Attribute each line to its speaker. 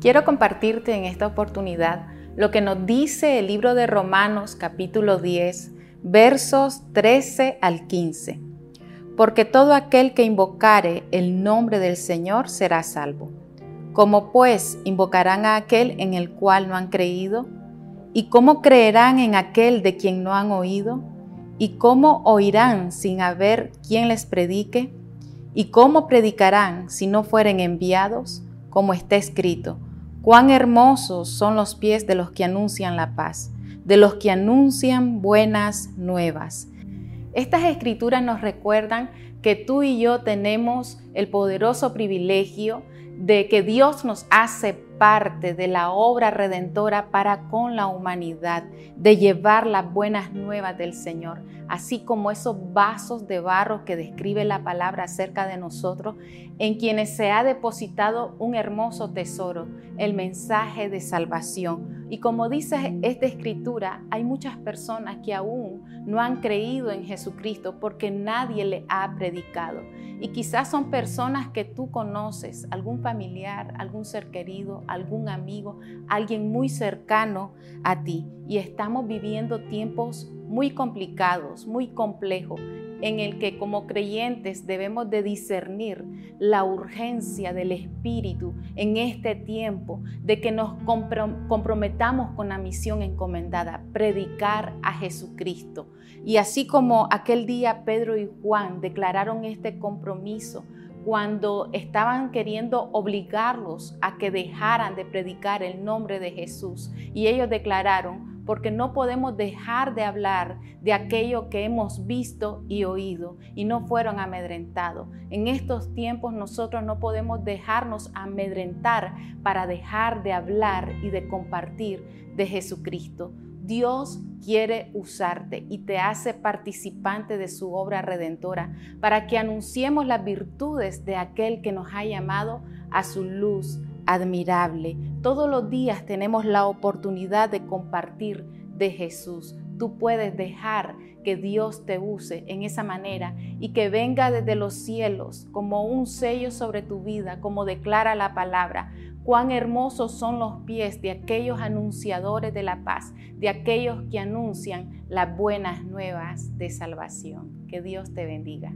Speaker 1: Quiero compartirte en esta oportunidad lo que nos dice el libro de Romanos capítulo 10, versos 13 al 15. Porque todo aquel que invocare el nombre del Señor será salvo. ¿Cómo pues invocarán a aquel en el cual no han creído? ¿Y cómo creerán en aquel de quien no han oído? ¿Y cómo oirán sin haber quien les predique? ¿Y cómo predicarán si no fueren enviados? Como está escrito, Cuán hermosos son los pies de los que anuncian la paz, de los que anuncian buenas nuevas. Estas escrituras nos recuerdan que tú y yo tenemos el poderoso privilegio de que Dios nos hace parte de la obra redentora para con la humanidad, de llevar las buenas nuevas del Señor, así como esos vasos de barro que describe la palabra acerca de nosotros, en quienes se ha depositado un hermoso tesoro, el mensaje de salvación. Y como dice esta escritura, hay muchas personas que aún no han creído en Jesucristo porque nadie le ha predicado. Y quizás son personas que tú conoces, algún familiar, algún ser querido, algún amigo, alguien muy cercano a ti. Y estamos viviendo tiempos muy complicados, muy complejos, en el que como creyentes debemos de discernir la urgencia del Espíritu en este tiempo, de que nos comprometamos con la misión encomendada, predicar a Jesucristo. Y así como aquel día Pedro y Juan declararon este compromiso, cuando estaban queriendo obligarlos a que dejaran de predicar el nombre de Jesús. Y ellos declararon, porque no podemos dejar de hablar de aquello que hemos visto y oído y no fueron amedrentados. En estos tiempos nosotros no podemos dejarnos amedrentar para dejar de hablar y de compartir de Jesucristo. Dios quiere usarte y te hace participante de su obra redentora para que anunciemos las virtudes de aquel que nos ha llamado a su luz admirable. Todos los días tenemos la oportunidad de compartir de Jesús. Tú puedes dejar que Dios te use en esa manera y que venga desde los cielos como un sello sobre tu vida, como declara la palabra. Cuán hermosos son los pies de aquellos anunciadores de la paz, de aquellos que anuncian las buenas nuevas de salvación. Que Dios te bendiga.